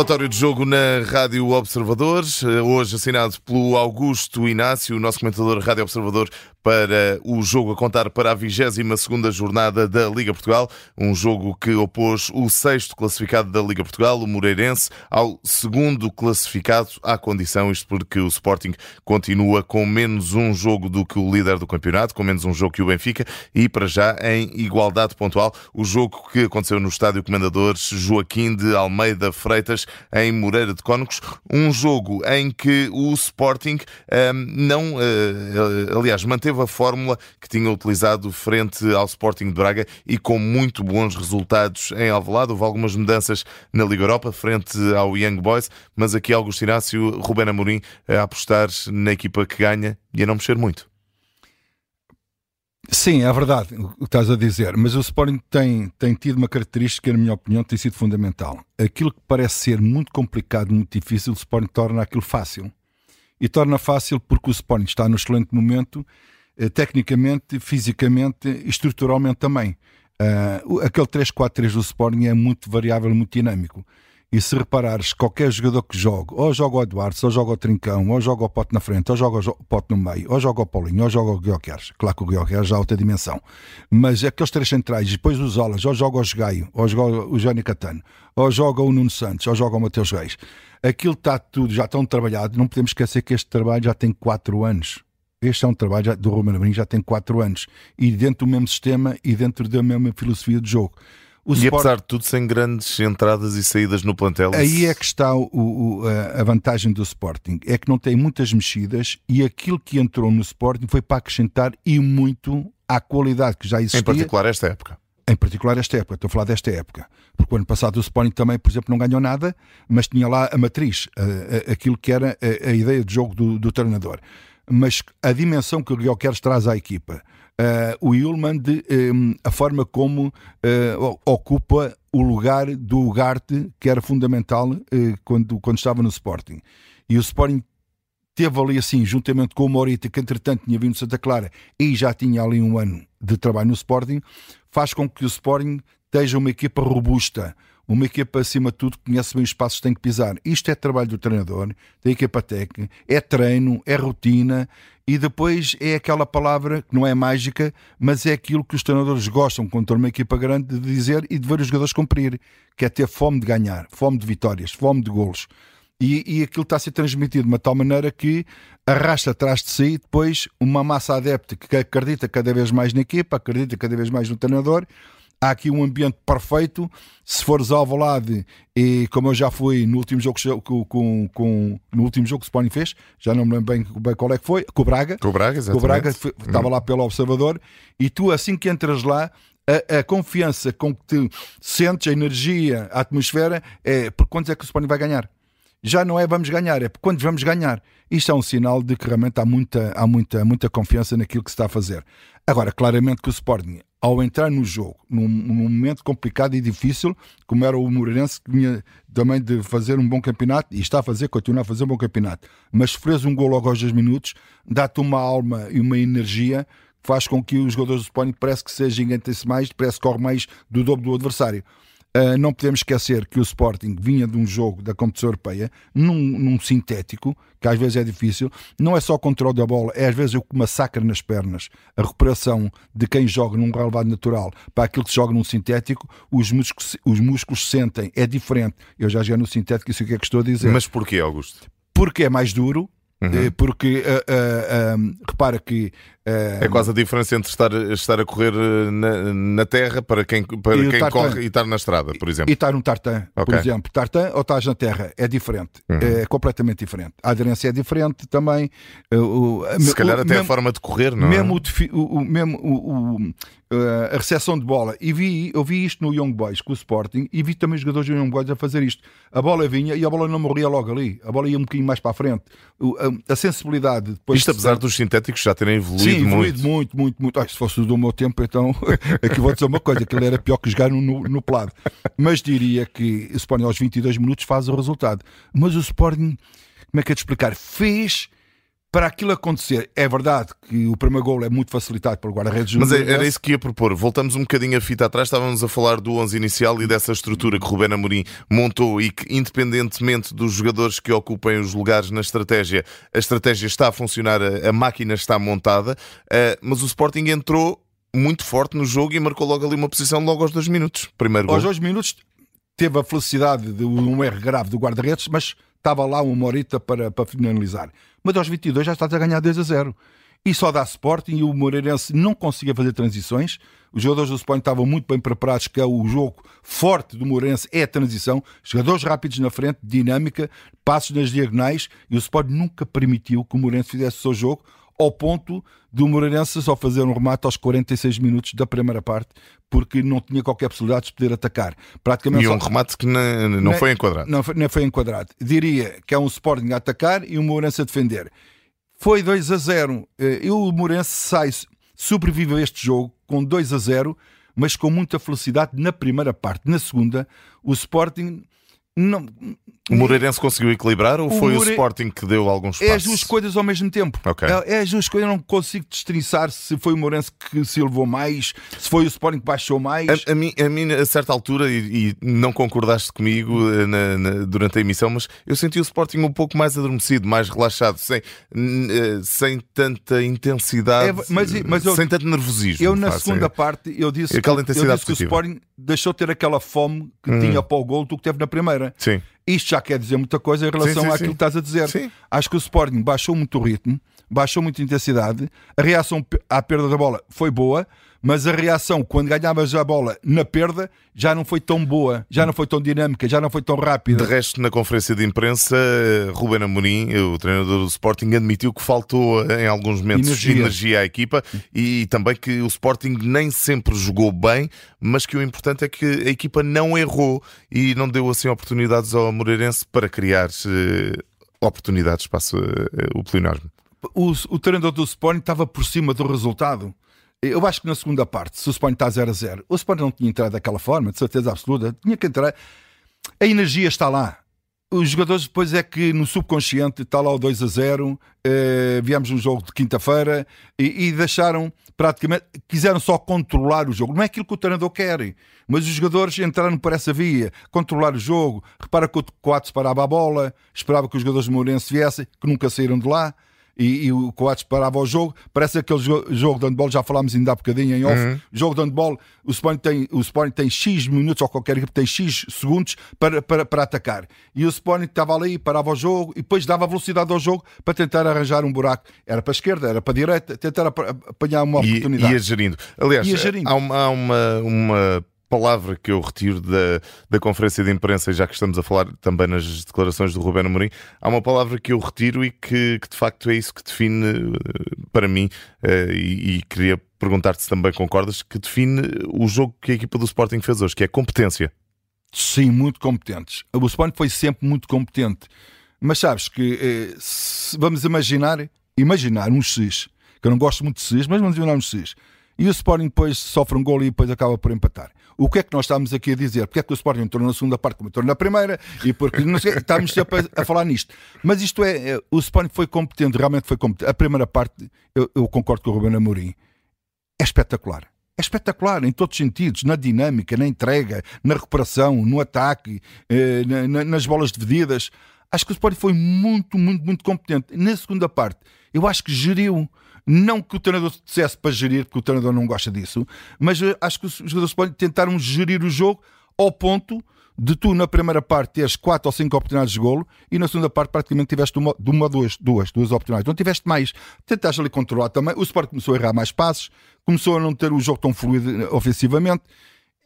Relatório de jogo na Rádio Observador, hoje assinado pelo Augusto Inácio, nosso comentador Rádio Observador, para o jogo a contar para a 22ª jornada da Liga Portugal, um jogo que opôs o sexto classificado da Liga Portugal, o Moreirense, ao segundo classificado à condição, isto porque o Sporting continua com menos um jogo do que o líder do campeonato, com menos um jogo que o Benfica e para já em igualdade pontual, o jogo que aconteceu no Estádio Comendadores Joaquim de Almeida Freitas em Moreira de Cónegos, um jogo em que o Sporting um, não, uh, aliás, manteve a fórmula que tinha utilizado frente ao Sporting de Braga e com muito bons resultados em Alvalade. Houve algumas mudanças na Liga Europa frente ao Young Boys, mas aqui Augusto Inácio, Rubén Amorim a apostar na equipa que ganha e a não mexer muito. Sim, é verdade o que estás a dizer, mas o Sporting tem, tem tido uma característica, na minha opinião, tem sido fundamental. Aquilo que parece ser muito complicado, muito difícil, o Sporting torna aquilo fácil. E torna fácil porque o Sporting está no excelente momento, tecnicamente, fisicamente e estruturalmente também. Uh, aquele 3-4-3 do Sporting é muito variável, muito dinâmico. E se reparares, qualquer jogador que jogue, ou joga o Eduardo, ou joga o Trincão, ou joga o Pote na frente, ou joga o Pote no meio, ou joga o Paulinho, ou joga o Guilherme, claro que o Guilherme já é outra dimensão, mas aqueles três centrais, depois os Olas, ou joga o Gaio, ou joga o Johnny Catano, ou joga o Nuno Santos, ou joga o Mateus Reis, aquilo está tudo já tão trabalhado, não podemos esquecer que este trabalho já tem 4 anos. Este é um trabalho do Romano Amorim, já tem 4 anos, e dentro do mesmo sistema e dentro da mesma filosofia de jogo. O e Sport... apesar de tudo, sem grandes entradas e saídas no plantel. Aí é que está o, o, a vantagem do Sporting. É que não tem muitas mexidas e aquilo que entrou no Sporting foi para acrescentar e muito à qualidade que já existia. Em particular esta época. Em particular esta época, estou a falar desta época. Porque o ano passado o Sporting também, por exemplo, não ganhou nada, mas tinha lá a matriz, a, a, aquilo que era a, a, ideia de jogo do, do treinador. Mas a dimensão que o Guilherme traz à equipa, uh, o Ullman de um, a forma como uh, ocupa o lugar do Ugarte, que era fundamental uh, quando, quando estava no Sporting. E o Sporting teve ali assim, juntamente com o Morita, que entretanto tinha vindo de Santa Clara e já tinha ali um ano de trabalho no Sporting, faz com que o Sporting esteja uma equipa robusta, uma equipa, acima de tudo, conhece bem os passos que tem que pisar. Isto é trabalho do treinador, da equipa técnica, é treino, é rotina e depois é aquela palavra que não é mágica, mas é aquilo que os treinadores gostam contra uma equipa grande de dizer e de ver os jogadores cumprir, que é ter fome de ganhar, fome de vitórias, fome de golos. E, e aquilo está a ser transmitido de uma tal maneira que arrasta atrás de si depois uma massa adepta que acredita cada vez mais na equipa, acredita cada vez mais no treinador há aqui um ambiente perfeito. Se fores ao Valade, e como eu já fui no último jogo com, com, com, no último jogo que o Sporting fez, já não me lembro bem, bem qual é que foi, com o Braga. Com o Braga, exatamente. Com o Braga, foi, estava lá pelo observador, e tu assim que entras lá, a, a, confiança com que te sentes, a energia, a atmosfera, é por quantos é que o Sporting vai ganhar? Já não é vamos ganhar, é por quantos vamos ganhar. Isto é um sinal de que realmente há muita, há muita, muita confiança naquilo que se está a fazer. Agora, claramente que o Sporting, ao entrar no jogo, num, num, momento complicado e difícil, como era o Moreirense, que vinha também de fazer um bom campeonato, e está a fazer, continua a fazer um bom campeonato, mas sofres um gol logo aos 10 minutos, dá-te uma alma e uma energia que faz com que os jogadores do Sporting parece que se gigantem-se mais, parece que corre mais do dobro do adversário. Uh, não podemos esquecer que o Sporting vinha de um jogo da competição europeia num, num, sintético, que às vezes é difícil, não é só o controle da bola, é às vezes o que massacra nas pernas. A recuperação de quem joga num relevado natural para aquilo que se joga num sintético, os músculos, os músculos sentem, é diferente. Eu já joguei no sintético, isso é o que é que estou a dizer. Mas porquê, Augusto? Porque é mais duro, Uhum. Eh, porque uh, uh, repara que é quase a diferença entre estar, estar a correr na, na terra para quem, para quem corre e estar na estrada, por exemplo. E estar num tartan, okay. por exemplo. Tartan ou estás na terra é diferente, uhum. é completamente diferente. A aderência é diferente também. O, Se calhar o, até mesmo, a forma de correr, não mesmo é? O, o, mesmo o, a recepção de bola. E vi, eu vi isto no Young Boys com o Sporting e vi também os jogadores do Young Boys a fazer isto. A bola vinha e a bola não morria logo ali. A bola ia um bocadinho mais para a frente. A, a sensibilidade. Depois Isto apesar de... dos sintéticos já terem evoluído Sim, evoluído muito. muito, muito, muito. Ah, se fosse do meu tempo, então aqui vou dizer uma coisa: aquilo era pior que jogar no, no pelado. Mas diria que o Sporting aos 22 minutos faz o resultado. Mas o Sporting, como é que é de explicar? Fez para aquilo acontecer, é verdade que o primeiro gol é muito facilitado pelo guarda-redes. Mas é, era isso que ia propor. Voltamos um bocadinho a fita atrás, estávamos a falar do 11 inicial e dessa estrutura que Rubén Amorim montou e que, independentemente dos jogadores que ocupem os lugares na estratégia, a estratégia está a funcionar, a, máquina está montada, uh, mas o Sporting entrou muito forte no jogo e marcou logo ali uma posição logo aos dois minutos. Primeiro gol. Aos dois minutos teve a felicidade de um erro grave do guarda-redes, mas estava lá uma horita para, para finalizar mas aos 22 já estás a ganhar 2 a 0. E só dá Sporting e o Moreirense não conseguia fazer transições. Os jogadores do Sporting estavam muito bem preparados, que é o jogo forte do Moreirense, é a transição. Jogadores rápidos na frente, dinâmica, passos nas diagonais. E o Sporting nunca permitiu que o Moreirense fizesse o seu jogo, ao ponto do Moreirense só fazer um remate aos 46 minutos da primeira parte, porque não tinha qualquer possibilidade de poder atacar. Praticamente e um remate que não, não foi enquadrado. Não, não foi enquadrado. Diria que é um Sporting a atacar e um Moreirense a defender. Foi 2 a 0. Eh, e o Moreirense sai, sobrevive a este jogo com 2 a 0, mas com muita felicidade na primeira parte. Na segunda, o Sporting não, o Moreirense conseguiu equilibrar ou o foi Moure... o Sporting que deu alguns passos? É as duas coisas ao mesmo tempo. Okay. É, é, as duas coisas. Eu não consigo destrinçar se foi o Moreirense que se elevou mais, se foi o Sporting que baixou mais. A, a, mim, a, mim, a certa altura, e, e não concordaste comigo eh, na, na, durante a emissão, mas eu senti o Sporting um pouco mais adormecido, mais relaxado, sem, eh, sem tanta intensidade, é, mas, mas eu, sem tanto nervosismo. Eu, na segunda é. parte, eu disse, Aquela que, eu disse que o Sporting deixou ter aquela fome que hum. tinha para o gol do que teve na primeira. Sim. Isto já quer dizer muita coisa em relação sim, sim, àquilo sim. que estás a dizer. Acho que o Sporting baixou muito o ritmo, baixou muito a intensidade, a reação à perda da bola foi boa, mas a reação quando ganhavas a bola na perda já não foi tão boa, já não foi tão dinâmica, já não foi tão rápida. De resto, na conferência de imprensa, Ruben Amorim, o treinador do Sporting, admitiu que faltou em alguns momentos energia, energia à equipa e também que o Sporting nem sempre jogou bem, mas que o importante é que a equipa não errou e não deu assim oportunidades ao Moreirense para criar uh, oportunidades, passo uh, o pleonasmo. O, o treinador do Sporting estava por cima do resultado. Eu acho que na segunda parte, se o Sporting está 0 a 0, o Sporting não tinha entrado daquela forma, de certeza absoluta, tinha que entrar. A energia está lá. Os jogadores depois é que no subconsciente está lá o 2 a 0, eh, viemos um jogo de quinta-feira e, e, deixaram praticamente, quiseram só controlar o jogo. Não é aquilo que o treinador quer, mas os jogadores entraram por essa via, controlar o jogo. Repara que o 4 parava a bola, esperava que os jogadores de Mourense viessem, que nunca saíram de lá e, e o Coates parava o jogo. Parece aquele jogo, jogo de handball, já falámos ainda há bocadinho em off. Uhum. Jogo de handball, o Sporting tem, o Sporting tem X minutos, ou qualquer equipe tem X segundos para, para, para atacar. E o Sporting estava ali, parava o jogo e depois dava velocidade ao jogo para tentar arranjar um buraco. Era para a esquerda, era para a direita, tentar apanhar uma oportunidade. E, ia gerindo. Aliás, ia gerindo. há uma, há uma, uma palavra que eu retiro da, da conferência de imprensa, já que estamos a falar também nas declarações do Ruben Amorim, há uma palavra que eu retiro e que, que de facto é isso que define eh, para mim, uh, e, e, queria perguntar-te se também concordas, que define o jogo que a equipa do Sporting fez hoje, que é competência. Sim, muito competentes. O Sporting foi sempre muito competente. Mas sabes que, eh, vamos imaginar, imaginar um X, que eu não gosto muito de X, mas vamos imaginar um X e o Sporting depois sofre um gol e depois acaba por empatar. O que é que nós estamos aqui a dizer? Porque é que o Sporting entrou na segunda parte como entrou na primeira e porque não sei, estamos sempre a, falar nisto. Mas isto é, é, o Sporting foi competente, realmente foi competente. A primeira parte, eu, eu concordo com o Ruben Amorim, é espetacular. É espetacular em todos os sentidos, na dinâmica, na entrega, na recuperação, no ataque, eh, na, na, nas bolas divididas. Acho que o Sporting foi muito, muito, muito competente. Na segunda parte, eu acho que geriu não que o treinador dissesse para gerir, porque o treinador não gosta disso, mas eh, acho que os jogadores podem tentaram gerir o jogo ao ponto de tu na primeira parte teres quatro ou cinco oportunidades de golo e na segunda parte praticamente tiveste uma, de uma duas, duas, duas oportunidades. Não tiveste mais. Tentaste ali controlar também. O Sport começou a errar mais passes, começou a não ter o jogo tão fluido eh, ofensivamente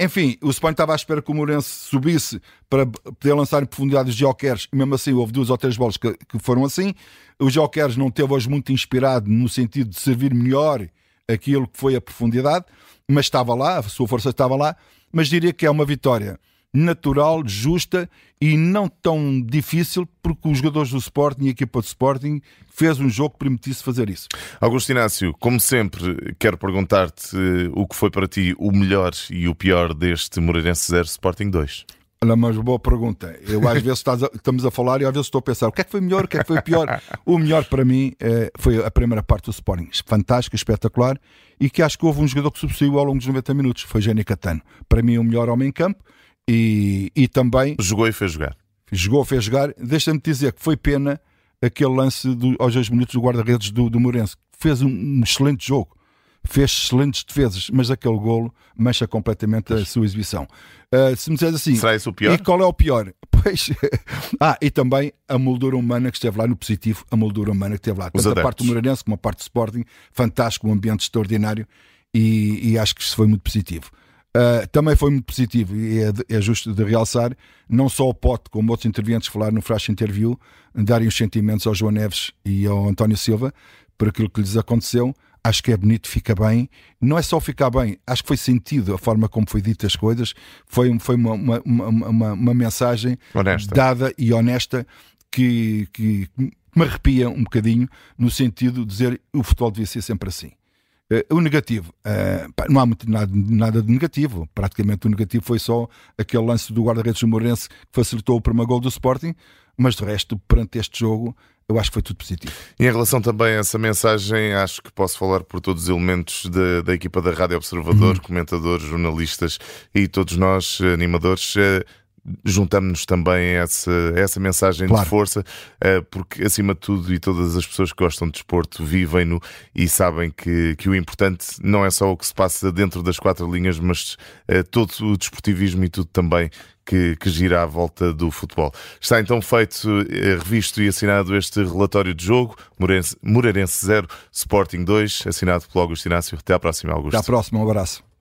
enfim, o Sporting estava à espera que o Morense subisse para poder lançar em profundidade os Jokers e mesmo assim houve duas ou três bolas que, que foram assim. O Jokers não teve hoje muito inspirado no sentido de servir melhor aquilo que foi a profundidade, mas estava lá, a sua força estava lá. Mas diria que é uma vitória natural, justa e não tão difícil, porque os jogadores do Sporting e a equipa do Sporting fez um jogo que permitisse fazer isso. Augusto Inácio, como sempre, quero perguntar-te o que foi para ti o melhor e o pior deste Moreirense 0 Sporting 2. Olha, mas boa pergunta. Eu às vezes a, estamos a falar e às vezes estou a pensar o que é que foi melhor, o que é que foi pior. o melhor para mim é, foi a primeira parte do Sporting, fantástica, espetacular, e que acho que houve um jogador que subsaiu ao longo dos 90 minutos, foi Jenny Catano. Para mim, o melhor homem em campo e, e também. Jogou e fez jogar. Jogou, fez jogar. Deixa-me dizer que foi pena aquele lance do, aos dois minutos do guarda-redes do, do Morense. Fez um, um excelente jogo fez excelentes defesas, mas aquele golo mancha completamente a sua exibição. Uh, se me disseres assim, será isso o pior? E qual é o pior? Pois, ah, e também a moldura humana que esteve lá no positivo, a moldura humana que esteve lá, tanto a parte do Moreirense como a parte do Sporting, fantástico, um ambiente extraordinário e, e acho que isso foi muito positivo. Uh, também foi muito positivo e é, é, justo de realçar, não só o Pote, como outros intervenientes falaram no Flash Interview, darem os sentimentos ao João Neves e ao António Silva por aquilo que lhes aconteceu, acho que é bonito, fica bem. Não é só ficar bem, acho que foi sentido a forma como foi dita as coisas. Foi, foi uma, uma, uma, uma mensagem honesta. dada e honesta que, que me arrepia um bocadinho, no sentido de dizer o futebol devia ser sempre assim. Uh, o negativo, pá, não há muito, nada, nada, de negativo. Praticamente o negativo foi só aquele lance do guarda-redes do Morense que facilitou o primeiro gol do Sporting, mas de resto, perante este jogo, eu acho que foi tudo positivo. E em relação também a essa mensagem, acho que posso falar por todos os elementos de, da equipa da Rádio Observador, uhum. comentadores, jornalistas e todos nós, animadores. Juntamos-nos também a essa, a essa mensagem claro. de força, eh, porque acima de tudo e todas as pessoas que gostam de desporto vivem-no e sabem que, que o importante não é só o que se passa dentro das quatro linhas, mas eh, todo o desportivismo e tudo também que, que gira à volta do futebol. Está então feito, eh, revisto e assinado este relatório de jogo, Moreirense, 0, Sporting 2, assinado pelo Augusto Inácio. Até à próxima, Augusto. Até à próxima, um abraço.